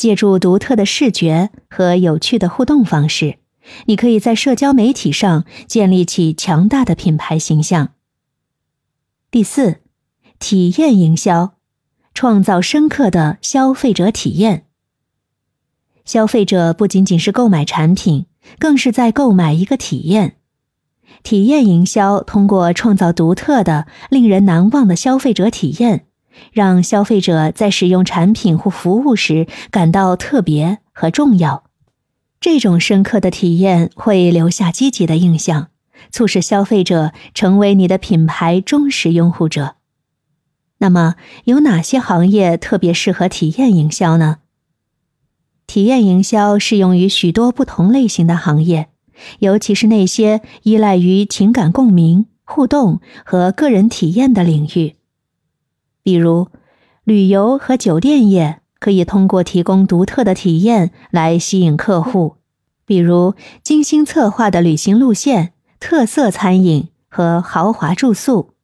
借助独特的视觉和有趣的互动方式，你可以在社交媒体上建立起强大的品牌形象。第四，体验营销，创造深刻的消费者体验。消费者不仅仅是购买产品，更是在购买一个体验。体验营销通过创造独特的、令人难忘的消费者体验。让消费者在使用产品或服务时感到特别和重要，这种深刻的体验会留下积极的印象，促使消费者成为你的品牌忠实拥护者。那么，有哪些行业特别适合体验营销呢？体验营销适用于许多不同类型的行业，尤其是那些依赖于情感共鸣、互动和个人体验的领域。比如，旅游和酒店业可以通过提供独特的体验来吸引客户，比如精心策划的旅行路线、特色餐饮和豪华住宿。